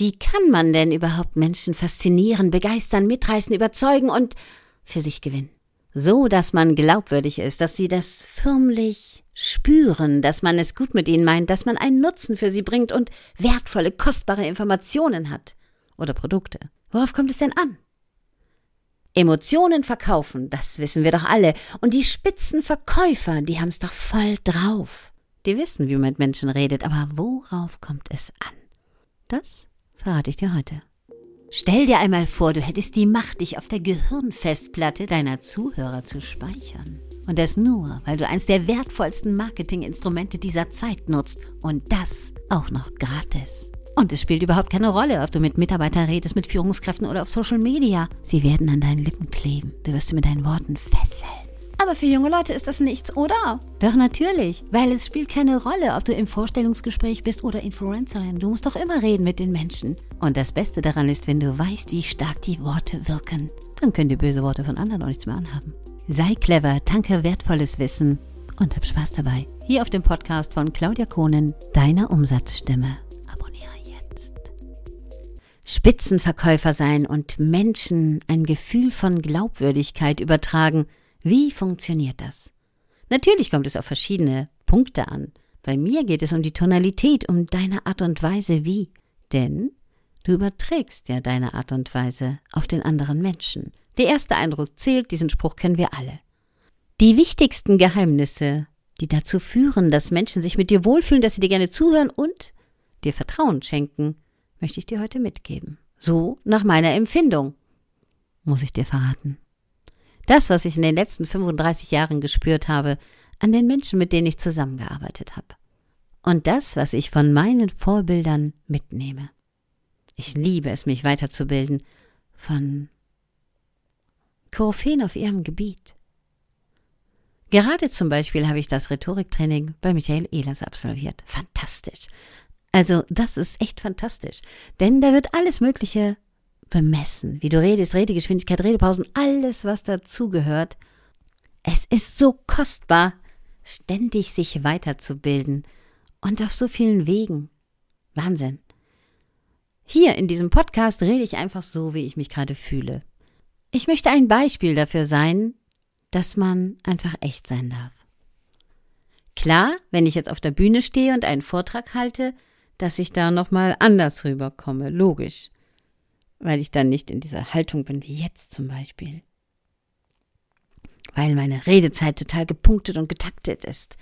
Wie kann man denn überhaupt Menschen faszinieren, begeistern, mitreißen, überzeugen und für sich gewinnen? So, dass man glaubwürdig ist, dass sie das förmlich spüren, dass man es gut mit ihnen meint, dass man einen Nutzen für sie bringt und wertvolle, kostbare Informationen hat. Oder Produkte. Worauf kommt es denn an? Emotionen verkaufen, das wissen wir doch alle. Und die Spitzenverkäufer, die haben's doch voll drauf. Die wissen, wie man mit Menschen redet, aber worauf kommt es an? Das verrate ich dir heute. Stell dir einmal vor, du hättest die Macht, dich auf der Gehirnfestplatte deiner Zuhörer zu speichern. Und das nur, weil du eins der wertvollsten Marketinginstrumente dieser Zeit nutzt. Und das auch noch gratis. Und es spielt überhaupt keine Rolle, ob du mit Mitarbeitern redest, mit Führungskräften oder auf Social Media. Sie werden an deinen Lippen kleben. Du wirst sie mit deinen Worten fesseln. Aber für junge Leute ist das nichts, oder? Doch natürlich, weil es spielt keine Rolle, ob du im Vorstellungsgespräch bist oder Influencerin. Du musst doch immer reden mit den Menschen. Und das Beste daran ist, wenn du weißt, wie stark die Worte wirken. Dann können die böse Worte von anderen auch nichts mehr anhaben. Sei clever, tanke wertvolles Wissen und hab Spaß dabei. Hier auf dem Podcast von Claudia Kohnen, deiner Umsatzstimme. Spitzenverkäufer sein und Menschen ein Gefühl von Glaubwürdigkeit übertragen. Wie funktioniert das? Natürlich kommt es auf verschiedene Punkte an. Bei mir geht es um die Tonalität, um deine Art und Weise wie. Denn du überträgst ja deine Art und Weise auf den anderen Menschen. Der erste Eindruck zählt, diesen Spruch kennen wir alle. Die wichtigsten Geheimnisse, die dazu führen, dass Menschen sich mit dir wohlfühlen, dass sie dir gerne zuhören und dir Vertrauen schenken, möchte ich dir heute mitgeben. So nach meiner Empfindung, muss ich dir verraten. Das, was ich in den letzten 35 Jahren gespürt habe, an den Menschen, mit denen ich zusammengearbeitet habe. Und das, was ich von meinen Vorbildern mitnehme. Ich liebe es, mich weiterzubilden von Koryphäen auf ihrem Gebiet. Gerade zum Beispiel habe ich das Rhetoriktraining bei Michael Ehlers absolviert. Fantastisch. Also, das ist echt fantastisch. Denn da wird alles Mögliche bemessen. Wie du redest, Redegeschwindigkeit, Redepausen, alles, was dazugehört. Es ist so kostbar, ständig sich weiterzubilden. Und auf so vielen Wegen. Wahnsinn. Hier in diesem Podcast rede ich einfach so, wie ich mich gerade fühle. Ich möchte ein Beispiel dafür sein, dass man einfach echt sein darf. Klar, wenn ich jetzt auf der Bühne stehe und einen Vortrag halte, dass ich da nochmal anders rüberkomme, logisch. Weil ich dann nicht in dieser Haltung bin wie jetzt zum Beispiel. Weil meine Redezeit total gepunktet und getaktet ist.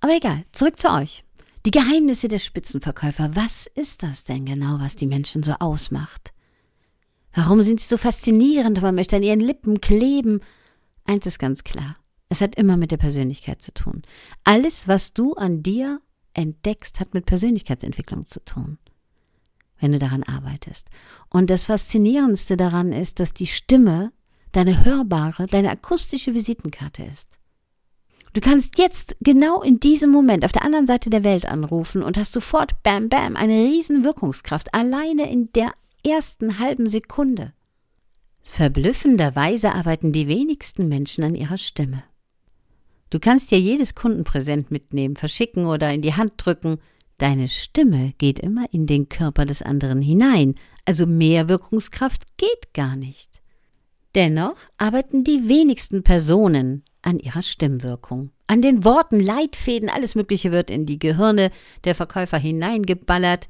Aber egal, zurück zu euch. Die Geheimnisse der Spitzenverkäufer. Was ist das denn genau, was die Menschen so ausmacht? Warum sind sie so faszinierend? Man möchte an ihren Lippen kleben. Eins ist ganz klar. Es hat immer mit der Persönlichkeit zu tun. Alles, was du an dir entdeckst, hat mit Persönlichkeitsentwicklung zu tun, wenn du daran arbeitest. Und das Faszinierendste daran ist, dass die Stimme deine hörbare, deine akustische Visitenkarte ist. Du kannst jetzt genau in diesem Moment auf der anderen Seite der Welt anrufen und hast sofort bam bam eine riesen Wirkungskraft alleine in der ersten halben Sekunde. Verblüffenderweise arbeiten die wenigsten Menschen an ihrer Stimme. Du kannst ja jedes Kundenpräsent mitnehmen, verschicken oder in die Hand drücken. Deine Stimme geht immer in den Körper des anderen hinein, also mehr Wirkungskraft geht gar nicht. Dennoch arbeiten die wenigsten Personen an ihrer Stimmwirkung. An den Worten, Leitfäden, alles Mögliche wird in die Gehirne der Verkäufer hineingeballert,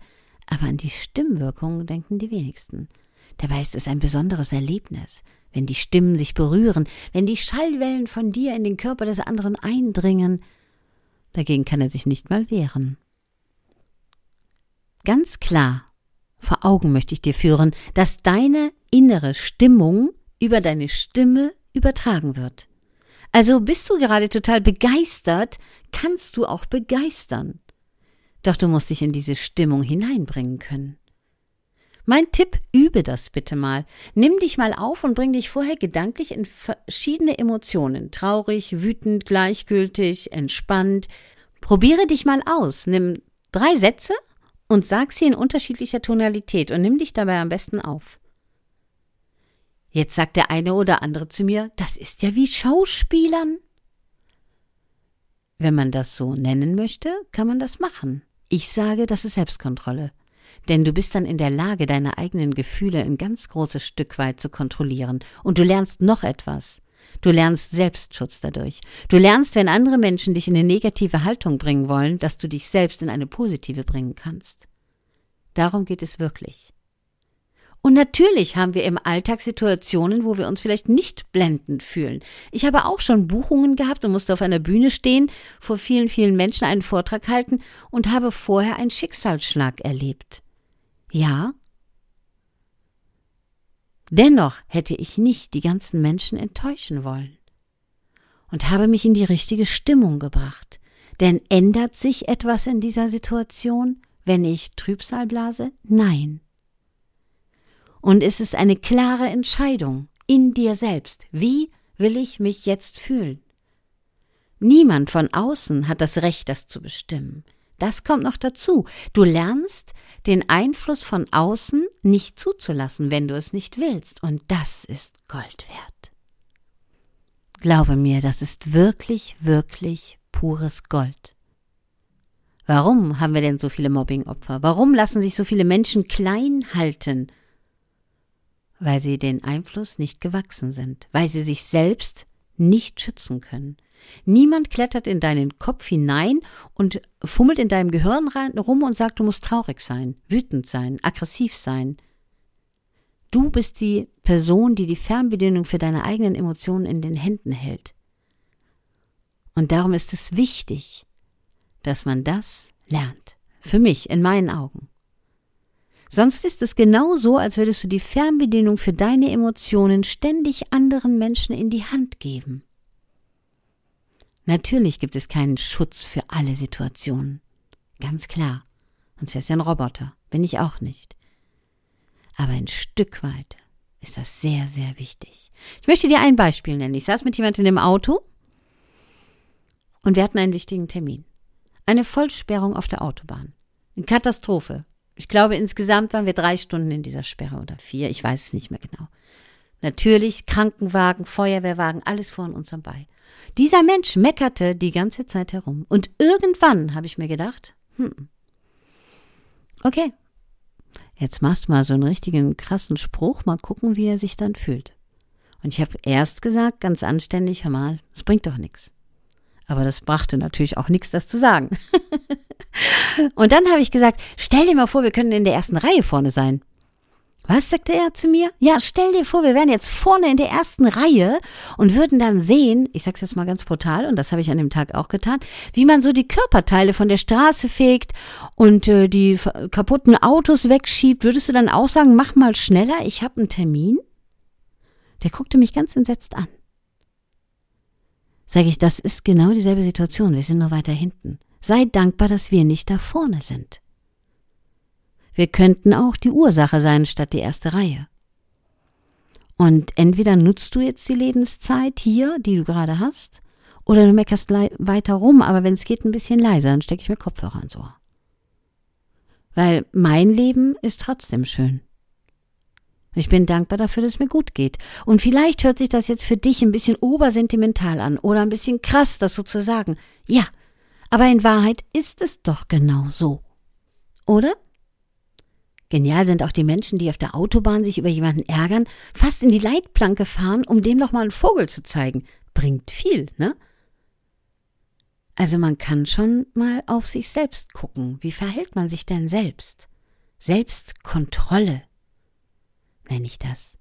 aber an die Stimmwirkung denken die wenigsten. Dabei ist es ein besonderes Erlebnis wenn die Stimmen sich berühren, wenn die Schallwellen von dir in den Körper des anderen eindringen, dagegen kann er sich nicht mal wehren. Ganz klar vor Augen möchte ich dir führen, dass deine innere Stimmung über deine Stimme übertragen wird. Also bist du gerade total begeistert, kannst du auch begeistern. Doch du musst dich in diese Stimmung hineinbringen können. Mein Tipp, übe das bitte mal. Nimm dich mal auf und bring dich vorher gedanklich in verschiedene Emotionen. Traurig, wütend, gleichgültig, entspannt. Probiere dich mal aus. Nimm drei Sätze und sag sie in unterschiedlicher Tonalität und nimm dich dabei am besten auf. Jetzt sagt der eine oder andere zu mir, das ist ja wie Schauspielern. Wenn man das so nennen möchte, kann man das machen. Ich sage, das ist Selbstkontrolle. denn du bist dann in der Lage, deine eigenen Gefühle ein ganz großes Stück weit zu kontrollieren. Und du lernst noch etwas. Du lernst Selbstschutz dadurch. Du lernst, wenn andere Menschen dich in eine negative Haltung bringen wollen, dass du dich selbst in eine positive bringen kannst. Darum geht es wirklich. Und natürlich haben wir im Alltag Situationen, wo wir uns vielleicht nicht blendend fühlen. Ich habe auch schon Buchungen gehabt und musste auf einer Bühne stehen, vor vielen, vielen Menschen einen Vortrag halten und habe vorher einen Schicksalsschlag erlebt. Ja. Dennoch hätte ich nicht die ganzen Menschen enttäuschen wollen. Und habe mich in die richtige Stimmung gebracht. Denn ändert sich etwas in dieser Situation, wenn ich Trübsal blase? Nein. Und es ist eine klare Entscheidung in dir selbst. Wie will ich mich jetzt fühlen? Niemand von außen hat das Recht, das zu bestimmen. Das kommt noch dazu. Du lernst, den Einfluss von außen nicht zuzulassen, wenn du es nicht willst. Und das ist Gold wert. Glaube mir, das ist wirklich, wirklich pures Gold. Warum haben wir denn so viele Mobbingopfer? Warum lassen sich so viele Menschen klein halten? weil sie den Einfluss nicht gewachsen sind, weil sie sich selbst nicht schützen können. Niemand klettert in deinen Kopf hinein und fummelt in deinem Gehirn rein, rum und sagt, du musst traurig sein, wütend sein, aggressiv sein. Du bist die Person, die die Fernbedienung für deine eigenen Emotionen in den Händen hält. Und darum ist es wichtig, dass man das lernt. Für mich, in meinen Augen. Sonst ist es genau so, als würdest du die Fernbedienung für deine Emotionen ständig anderen Menschen in die Hand geben. Natürlich gibt es keinen Schutz für alle Situationen. Ganz klar. Sonst wär's ja ein Roboter. Bin ich auch nicht. Aber ein Stück weit ist das sehr, sehr wichtig. Ich möchte dir ein Beispiel nennen. Ich saß mit jemandem im Auto und wir hatten einen wichtigen Termin. Eine Vollsperrung auf der Autobahn. Eine Katastrophe. Ich glaube, insgesamt waren wir drei Stunden in dieser Sperre oder vier, ich weiß es nicht mehr genau. Natürlich Krankenwagen, Feuerwehrwagen, alles vor uns bei. Dieser Mensch meckerte die ganze Zeit herum. Und irgendwann habe ich mir gedacht, hm, okay, jetzt machst du mal so einen richtigen krassen Spruch, mal gucken, wie er sich dann fühlt. Und ich habe erst gesagt, ganz anständig, hör mal, es bringt doch nichts. Aber das brachte natürlich auch nichts, das zu sagen. Und dann habe ich gesagt, stell dir mal vor, wir können in der ersten Reihe vorne sein. Was sagte er zu mir? Ja, stell dir vor, wir wären jetzt vorne in der ersten Reihe und würden dann sehen, ich sag's jetzt mal ganz brutal, und das habe ich an dem Tag auch getan, wie man so die Körperteile von der Straße fegt und äh, die kaputten Autos wegschiebt. Würdest du dann auch sagen, mach mal schneller, ich habe einen Termin? Der guckte mich ganz entsetzt an. Sage ich, das ist genau dieselbe Situation, wir sind nur weiter hinten. Sei dankbar, dass wir nicht da vorne sind. Wir könnten auch die Ursache sein statt die erste Reihe. Und entweder nutzt du jetzt die Lebenszeit hier, die du gerade hast, oder du meckerst weiter rum, aber wenn es geht, ein bisschen leiser, dann stecke ich mir Kopfhörer ins Ohr. Weil mein Leben ist trotzdem schön. Ich bin dankbar dafür, dass es mir gut geht. Und vielleicht hört sich das jetzt für dich ein bisschen obersentimental an oder ein bisschen krass, das so zu sagen. Ja, aber in Wahrheit ist es doch genau so. Oder? Genial sind auch die Menschen, die auf der Autobahn sich über jemanden ärgern, fast in die Leitplanke fahren, um dem noch mal einen Vogel zu zeigen. Bringt viel, ne? Also man kann schon mal auf sich selbst gucken. Wie verhält man sich denn selbst? Selbstkontrolle nenne ich das.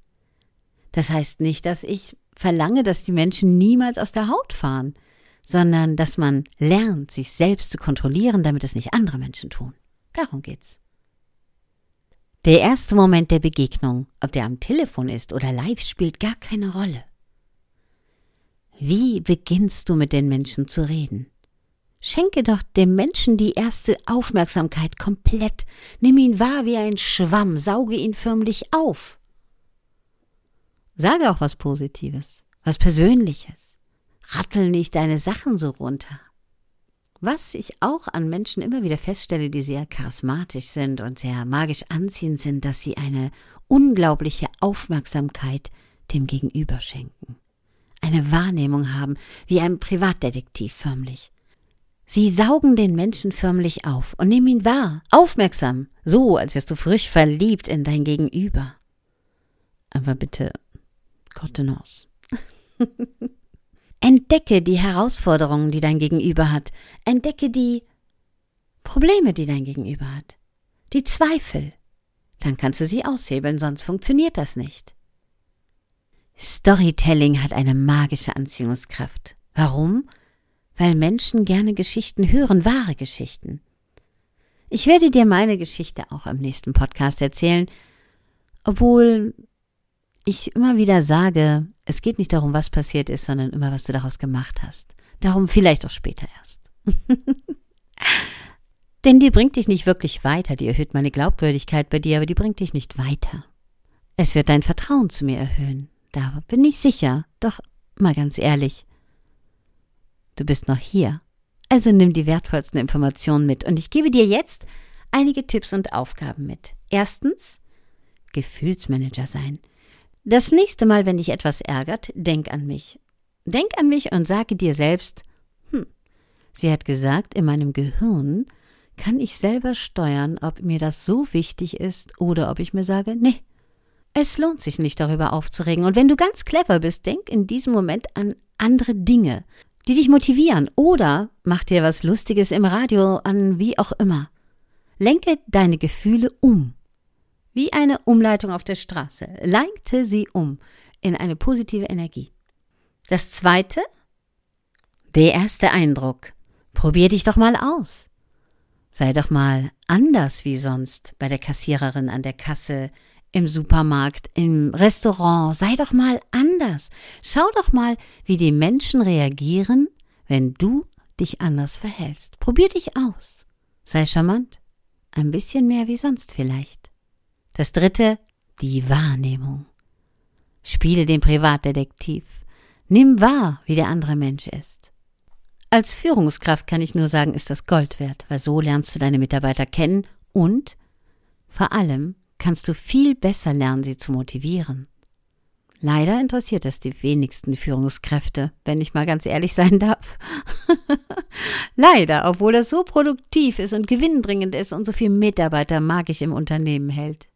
Das heißt nicht, dass ich verlange, dass die Menschen niemals aus der Haut fahren sondern dass man lernt, sich selbst zu kontrollieren, damit es nicht andere Menschen tun. Darum geht's. Der erste Moment der Begegnung, ob der am Telefon ist oder live, spielt gar keine Rolle. Wie beginnst du mit den Menschen zu reden? Schenke doch dem Menschen die erste Aufmerksamkeit komplett, nimm ihn wahr wie ein Schwamm, sauge ihn förmlich auf. Sage auch was Positives, was Persönliches rattel nicht deine Sachen so runter. Was ich auch an Menschen immer wieder feststelle, die sehr charismatisch sind und sehr magisch anziehend sind, dass sie eine unglaubliche Aufmerksamkeit dem Gegenüber schenken. Eine Wahrnehmung haben, wie ein Privatdetektiv förmlich. Sie saugen den Menschen förmlich auf und nehmen ihn wahr, aufmerksam, so als wärst du frisch verliebt in dein Gegenüber. Aber bitte, Contenance. Entdecke die Herausforderungen, die dein Gegenüber hat. Entdecke die Probleme, die dein Gegenüber hat. Die Zweifel. Dann kannst du sie aushebeln, sonst funktioniert das nicht. Storytelling hat eine magische Anziehungskraft. Warum? Weil Menschen gerne Geschichten hören, wahre Geschichten. Ich werde dir meine Geschichte auch im nächsten Podcast erzählen, obwohl ich immer wieder sage, es geht nicht darum, was passiert ist, sondern immer, was du daraus gemacht hast. Darum vielleicht auch später erst. Denn die bringt dich nicht wirklich weiter, die erhöht meine Glaubwürdigkeit bei dir, aber die bringt dich nicht weiter. Es wird dein Vertrauen zu mir erhöhen. Da bin ich sicher. Doch mal ganz ehrlich. Du bist noch hier. Also nimm die wertvollsten Informationen mit und ich gebe dir jetzt einige Tipps und Aufgaben mit. Erstens, Gefühlsmanager sein. Das nächste Mal, wenn dich etwas ärgert, denk an mich. Denk an mich und sage dir selbst, hm, sie hat gesagt, in meinem Gehirn kann ich selber steuern, ob mir das so wichtig ist oder ob ich mir sage, nee, es lohnt sich nicht darüber aufzuregen. Und wenn du ganz clever bist, denk in diesem Moment an andere Dinge, die dich motivieren oder mach dir was Lustiges im Radio an, wie auch immer. Lenke deine Gefühle um. Wie eine Umleitung auf der Straße. Lenkte sie um in eine positive Energie. Das zweite? Der erste Eindruck. Probier dich doch mal aus. Sei doch mal anders wie sonst bei der Kassiererin an der Kasse, im Supermarkt, im Restaurant. Sei doch mal anders. Schau doch mal, wie die Menschen reagieren, wenn du dich anders verhältst. Probier dich aus. Sei charmant. Ein bisschen mehr wie sonst vielleicht. Das dritte, die Wahrnehmung. Spiele den Privatdetektiv. Nimm wahr, wie der andere Mensch ist. Als Führungskraft kann ich nur sagen, ist das Gold wert, weil so lernst du deine Mitarbeiter kennen und vor allem kannst du viel besser lernen, sie zu motivieren. Leider interessiert es die wenigsten Führungskräfte, wenn ich mal ganz ehrlich sein darf. Leider, obwohl es so produktiv ist und gewinnbringend ist und so viel Mitarbeiter magisch im Unternehmen hält.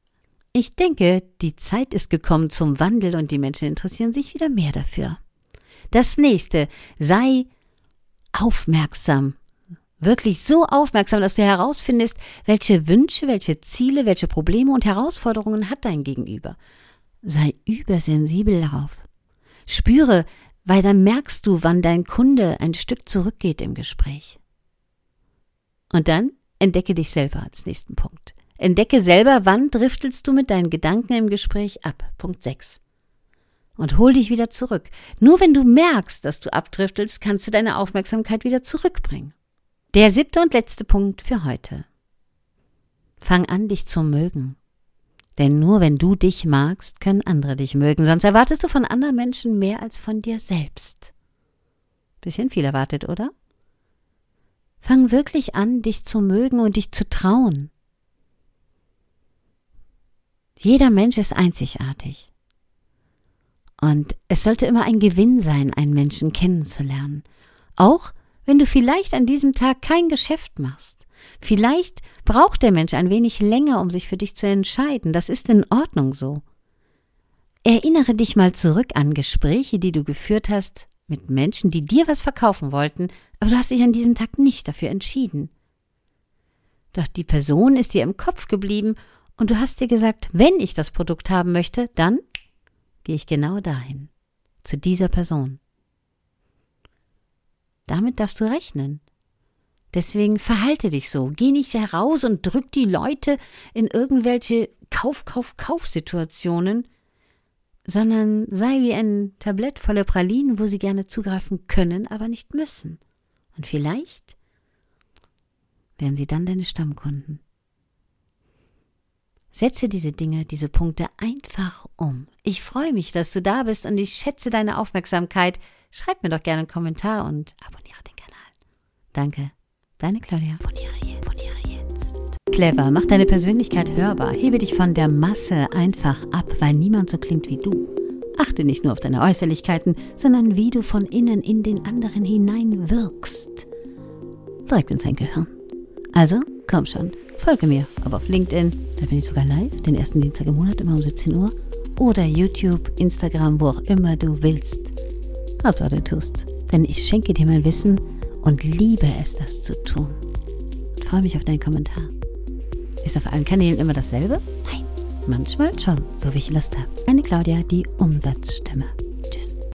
Ich denke, die Zeit ist gekommen zum Wandel und die Menschen interessieren sich wieder mehr dafür. Das nächste, sei aufmerksam wirklich so aufmerksam, dass du herausfindest, welche Wünsche, welche Ziele, welche Probleme und Herausforderungen hat dein Gegenüber. Sei übersensibel darauf. Spüre, weil dann merkst du, wann dein Kunde ein Stück zurückgeht im Gespräch. Und dann entdecke dich selber als nächsten Punkt. Entdecke selber, wann driftelst du mit deinen Gedanken im Gespräch ab. Punkt 6. Und hol dich wieder zurück. Nur wenn du merkst, dass du abdriftelst, kannst du deine Aufmerksamkeit wieder zurückbringen. Der siebte und letzte Punkt für heute. Fang an, dich zu mögen. Denn nur wenn du dich magst, können andere dich mögen, sonst erwartest du von anderen Menschen mehr als von dir selbst. Bisschen viel erwartet, oder? Fang wirklich an, dich zu mögen und dich zu trauen. Jeder Mensch ist einzigartig. Und es sollte immer ein Gewinn sein, einen Menschen kennenzulernen. Auch wenn du vielleicht an diesem Tag kein Geschäft machst. Vielleicht braucht der Mensch ein wenig länger, um sich für dich zu entscheiden. Das ist in Ordnung so. Erinnere dich mal zurück an Gespräche, die du geführt hast mit Menschen, die dir was verkaufen wollten, aber du hast dich an diesem Tag nicht dafür entschieden. Doch die Person ist dir im Kopf geblieben und du hast dir gesagt, wenn ich das Produkt haben möchte, dann gehe ich genau dahin, zu dieser Person. Damit darfst du rechnen. Deswegen verhalte dich so. Geh nicht heraus und drück die Leute in irgendwelche Kauf, Kauf, Kaufsituationen, sondern sei wie ein Tablett voller Pralinen, wo sie gerne zugreifen können, aber nicht müssen. Und vielleicht werden sie dann deine Stammkunden. Setze diese Dinge, diese Punkte einfach um. Ich freue mich, dass du da bist und ich schätze deine Aufmerksamkeit. Schreib mir doch gerne einen Kommentar und abonniere den Kanal. Danke. Deine Claudia. Abonniere jetzt. Abonniere jetzt. Clever, mach deine Persönlichkeit hörbar. Hebe dich von der Masse einfach ab, weil niemand so klingt wie du. Achte nicht nur auf deine Äußerlichkeiten, sondern wie du von innen in den anderen hinein wirkst. direkt in sein Gehirn. Also, komm schon, folge mir, ob auf LinkedIn, da bin ich sogar live, den ersten Dienstag im Monat, immer um 17 Uhr, oder YouTube, Instagram, wo auch immer du willst. Hauptsache du tust, denn ich schenke dir mein Wissen und liebe es, das zu tun. Ich freue mich auf deinen Kommentar. Ist auf allen Kanälen immer dasselbe? Nein, manchmal schon, so wie ich Lust habe. Eine Claudia, die Umsatzstimme.